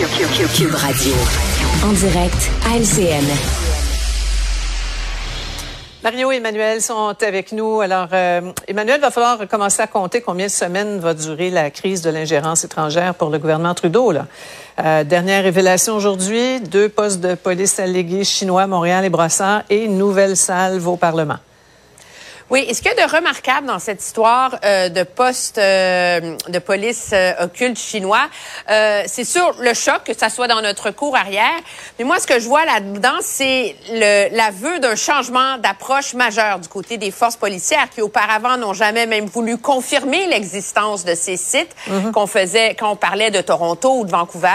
Cube Radio. En direct à LCN. Mario et Emmanuel sont avec nous. Alors, euh, Emmanuel, va falloir commencer à compter combien de semaines va durer la crise de l'ingérence étrangère pour le gouvernement Trudeau. Là. Euh, dernière révélation aujourd'hui, deux postes de police allégués chinois, Montréal et Brossard, et nouvelle salve au Parlement. Oui, et ce qu'il y a de remarquable dans cette histoire euh, de poste euh, de police euh, occulte chinois, euh, c'est sûr le choc, que ça soit dans notre cour arrière. Mais moi, ce que je vois là-dedans, c'est l'aveu d'un changement d'approche majeur du côté des forces policières qui auparavant n'ont jamais même voulu confirmer l'existence de ces sites Mhm. qu'on faisait quand on parlait de Toronto ou de Vancouver,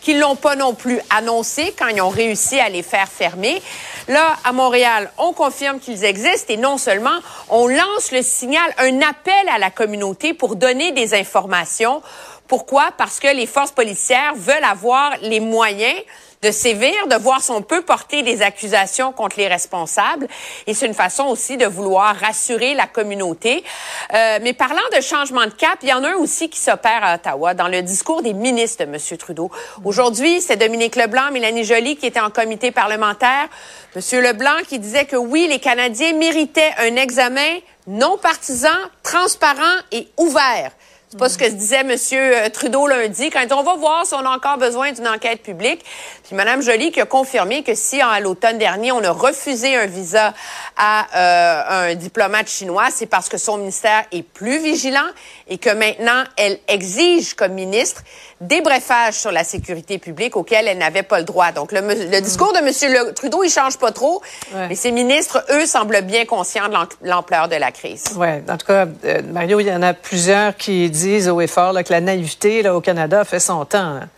qui l'ont pas non plus annoncé quand ils ont réussi à les faire fermer. Là, à Montréal, on confirme qu'ils existent et non seulement on lance le signal, un appel à la communauté pour donner des informations. Pourquoi? Parce que les forces policières veulent avoir les moyens de sévir, de voir si on peut porter des accusations contre les responsables. Et c'est une façon aussi de vouloir rassurer la communauté. Euh, mais parlant de changement de cap, il y en a un aussi qui s'opère à Ottawa dans le discours des ministres de M. Trudeau. Aujourd'hui, c'est Dominique Leblanc, Mélanie Joly qui étaient en comité parlementaire. M. Leblanc qui disait que oui, les Canadiens méritaient un examen non partisan, transparent et ouvert. C'est pas ce que se disait M. Trudeau lundi quand on va voir si on a encore besoin d'une enquête publique. Puis Mme Joly qui a confirmé que si à l'automne dernier on a refusé un visa à euh, un diplomate chinois, c'est parce que son ministère est plus vigilant et que maintenant elle exige comme ministre des briefages sur la sécurité publique auxquels elle n'avait pas le droit. Donc le, le discours de M. Le- Trudeau il change pas trop, Ouais. mais ses ministres eux semblent bien conscients de l'am- l'ampleur de la crise. Ouais, en tout cas, euh, Mario, il y en a plusieurs qui disent et fort là, que la naïveté là, au Canada fait son temps. là.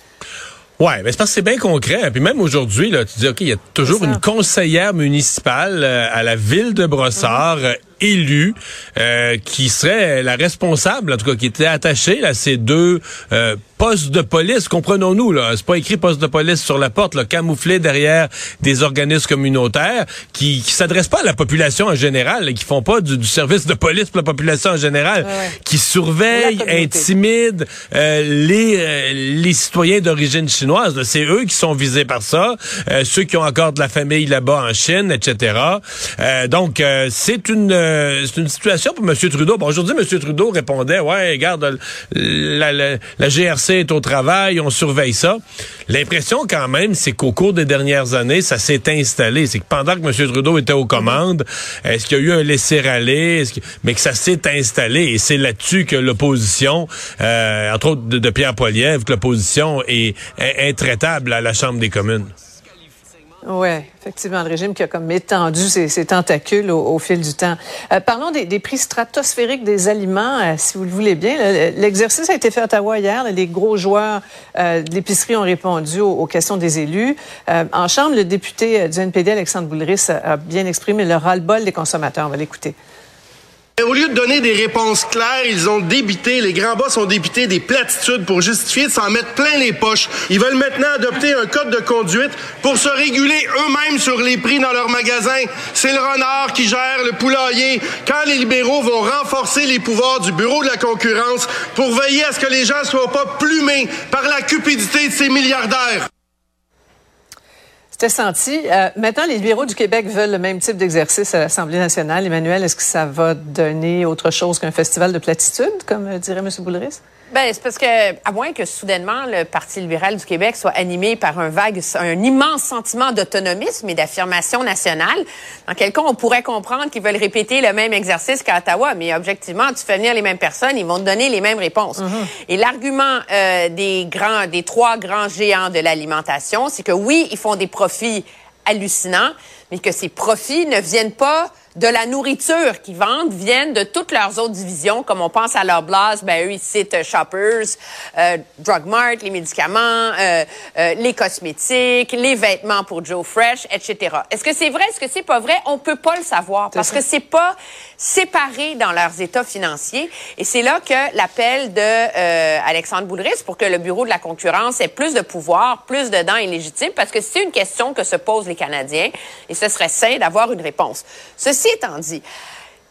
Ouais, mais c'est parce que c'est bien concret. Puis même aujourd'hui, là, tu dis, OK, il y a toujours une conseillère municipale euh, à la ville de Brossard, euh, élue, euh, qui serait la responsable, en tout cas, qui était attachée à ces deux euh, postes de police. Comprenons-nous, là, c'est pas écrit poste de police sur la porte, là, camouflé derrière des organismes communautaires qui, qui s'adressent pas à la population en général, là, qui font pas du, du service de police pour la population en général, Ouais, qui surveillent, intimident euh, les, euh, les citoyens d'origine chinoise. là. C'est eux qui sont visés par ça, euh, ceux qui ont encore de la famille là-bas en Chine, etc. Euh, donc, euh, c'est une euh, c'est une situation pour M. Trudeau. Bon, aujourd'hui, M. Trudeau répondait, ouais, regarde, la, la, la GRC est au travail, on surveille ça. L'impression, quand même, c'est qu'au cours des dernières années, ça s'est installé. C'est que pendant que M. Trudeau était aux commandes, est-ce qu'il y a eu un laisser-aller, que- mais que ça s'est installé. Et c'est là-dessus que l'opposition, euh, entre autres de, Pierre Poilievre, que l'opposition est intraitable à la Chambre des communes. Oui, effectivement, le régime qui a comme étendu ses, tentacules au, fil du temps. Euh, parlons des, prix stratosphériques des aliments, euh, si vous le voulez bien. L'exercice a été fait à Ottawa hier. Les gros joueurs euh, de l'épicerie ont répondu aux, questions des élus. En Chambre, le député du NPD, Alexandre Boulris, a bien exprimé le ras-le-bol des consommateurs. On va l'écouter. Au lieu de donner des réponses claires, ils ont débité, les grands boss ont débité des platitudes pour justifier de s'en mettre plein les poches. Ils veulent maintenant adopter un code de conduite pour se réguler eux-mêmes sur les prix dans leurs magasins. C'est le renard qui gère le poulailler. Quand les libéraux vont renforcer les pouvoirs du bureau de la concurrence pour veiller à ce que les gens soient pas plumés par la cupidité de ces milliardaires. C'était senti. Euh, maintenant, les libéraux du Québec veulent le même type d'exercice à l'Assemblée nationale. Emmanuel, est-ce que ça va donner autre chose qu'un festival de platitude, comme euh, dirait M. Boulris? Ben, c'est parce que, à moins que soudainement le Parti libéral du Québec soit animé par un vague, un immense sentiment d'autonomisme et d'affirmation nationale, dans quel cas on pourrait comprendre qu'ils veulent répéter le même exercice qu'à Ottawa. Mais objectivement, tu fais venir les mêmes personnes, ils vont te donner les mêmes réponses. Mm-hmm. Et l'argument euh, des grands, des trois grands géants de l'alimentation, c'est que oui, ils font des profits hallucinants, mais que ces profits ne viennent pas de la nourriture qu'ils vendent viennent de toutes leurs autres divisions, comme on pense à leur blase, ben eux ils citent euh, Shoppers, euh, Drug Mart, les médicaments, euh, euh, les cosmétiques, les vêtements pour Joe Fresh, etc. Est-ce que c'est vrai, est-ce que c'est pas vrai? On peut pas le savoir parce que c'est pas séparé dans leurs états financiers. Et c'est là que l'appel de euh, Alexandre Boulris pour que le bureau de la concurrence ait plus de pouvoir, plus de dents est légitime, parce que c'est une question que se posent les Canadiens et ce serait sain d'avoir une réponse. Ceci étant dit,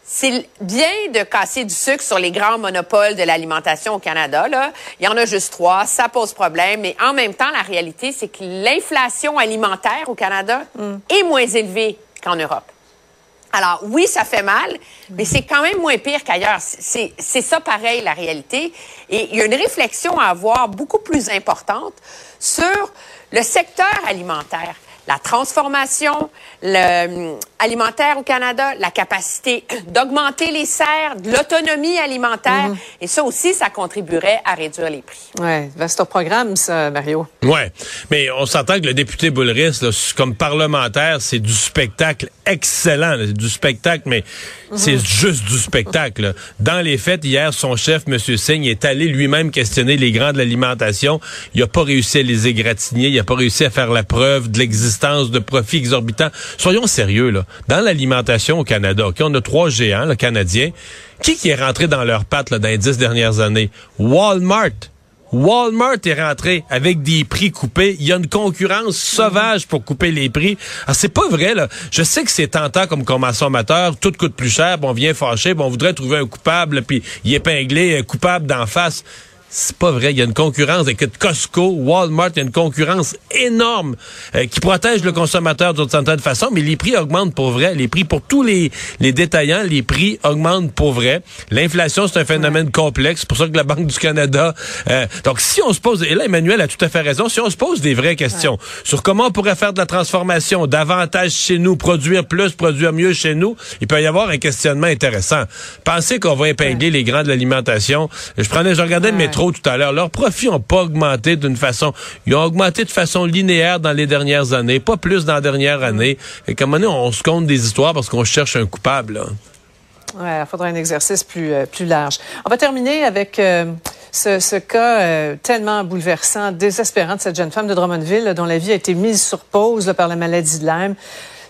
c'est bien de casser du sucre sur les grands monopoles de l'alimentation au Canada. Là. Il y en a juste trois, ça pose problème. Mais en même temps, la réalité, c'est que l'inflation alimentaire au Canada est moins élevée qu'en Europe. Alors oui, ça fait mal, mais c'est quand même moins pire qu'ailleurs. C'est ça pareil, la réalité. Et il y a une réflexion à avoir beaucoup plus importante sur le secteur alimentaire la transformation le, alimentaire au Canada, la capacité d'augmenter les serres, de l'autonomie alimentaire. Mhm. Et ça aussi, ça contribuerait à réduire les prix. Oui, vaste programme, ça, Mario. Oui, mais on s'entend que le député Boulris, là, comme parlementaire, c'est du spectacle excellent. C'est du spectacle, mais c'est Mhm. juste du spectacle. là. Dans les faits, hier, son chef, M. Singh, est allé lui-même questionner les grands de l'alimentation. Il n'a pas réussi à les égratigner. Il n'a pas réussi à faire la preuve de l'existence de profits exorbitants. Soyons sérieux, là. Dans l'alimentation au Canada, on a trois géants, le Canadiens. Qui qui est rentré dans leurs pattes dans les dix dernières années? Walmart. Walmart est rentré avec des prix coupés. Il y a une concurrence sauvage pour couper les prix. Alors, c'est pas vrai, là. Je sais que c'est tentant comme consommateur. Tout coûte plus cher. Bon, on vient fâcher. Bon, on voudrait trouver un coupable, puis y épingler un coupable d'en face. C'est pas vrai. Il y a une concurrence avec Costco, Walmart, il y a une concurrence énorme euh, qui protège le consommateur d'une certaine façon, mais les prix augmentent pour vrai. Les prix pour tous les, les détaillants, les prix augmentent pour vrai. L'inflation, c'est un phénomène complexe. C'est pour ça que la Banque du Canada... euh, donc, si on se pose... Et là, Emmanuel a tout à fait raison. Si on se pose des vraies questions sur comment on pourrait faire de la transformation, davantage chez nous, produire plus, produire mieux chez nous, il peut y avoir un questionnement intéressant. Pensez qu'on va épingler les grands de l'alimentation. Je prenais, je regardais le. Tout à l'heure. Leurs profits n'ont pas augmenté d'une façon. Ils ont augmenté de façon linéaire dans les dernières années, pas plus dans la dernière année. Et comme on, on se compte des histoires parce qu'on cherche un coupable. là. Ouais, il faudra un exercice plus, euh, plus large. On va terminer avec euh, ce, ce cas euh, tellement bouleversant, désespérant de cette jeune femme de Drummondville dont la vie a été mise sur pause là, par la maladie de Lyme.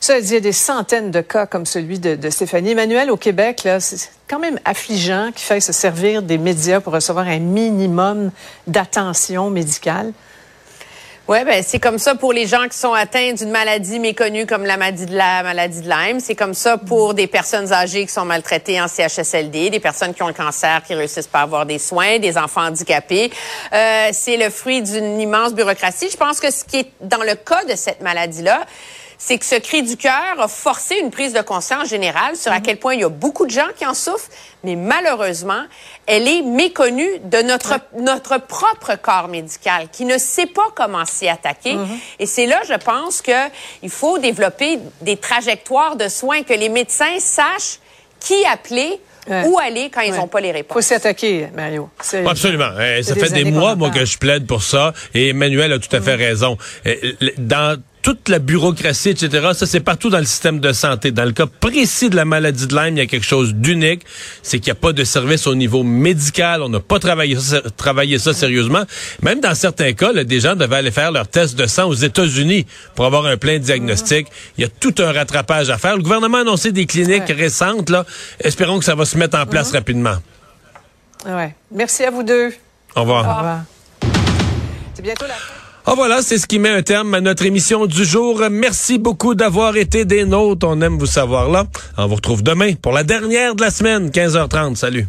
Ça, il y a des centaines de cas comme celui de, Stéphanie. Emmanuel, au Québec, c'est quand même affligeant qu'il faille se servir des médias pour recevoir un minimum d'attention médicale. Oui, ben c'est comme ça pour les gens qui sont atteints d'une maladie méconnue comme la maladie de la maladie de Lyme. C'est comme ça pour des personnes âgées qui sont maltraitées en CHSLD, des personnes qui ont le cancer qui réussissent pas à avoir des soins, des enfants handicapés. Euh, c'est le fruit d'une immense bureaucratie. Je pense que ce qui est dans le cas de cette maladie-là, c'est que ce cri du cœur a forcé une prise de conscience générale sur à quel point il y a beaucoup de gens qui en souffrent, mais malheureusement, elle est méconnue de notre, notre propre corps médical qui ne sait pas comment s'y attaquer. Et c'est là, je pense, qu'il faut développer des trajectoires de soins, que les médecins sachent qui appeler, Ouais. où aller quand ils Ouais. n'ont pas les faut réponses. s'y attaquer, Mario. Absolument. Euh, ça fait des, mois, moi, que je plaide pour ça. Et Emmanuel a tout à fait raison. Euh, le- Dans toute la bureaucratie, etc., ça, c'est partout dans le système de santé. Dans le cas précis de la maladie de Lyme, il y a quelque chose d'unique. C'est qu'il n'y a pas de service au niveau médical. On n'a pas travaillé ça, travaillé ça sérieusement. Même dans certains cas, là, des gens devaient aller faire leur test de sang aux États-Unis pour avoir un plein diagnostic. Il y a tout un rattrapage à faire. Le gouvernement a annoncé des cliniques Ouais. récentes. Là. Espérons que ça va se mettre en place rapidement. Ouais. Merci à vous deux. Au revoir. Au revoir. C'est bientôt la. Ah voilà, c'est ce qui met un terme à notre émission du jour. Merci beaucoup d'avoir été des nôtres. On aime vous savoir là. On vous retrouve demain pour la dernière de la semaine, 15h30. Salut.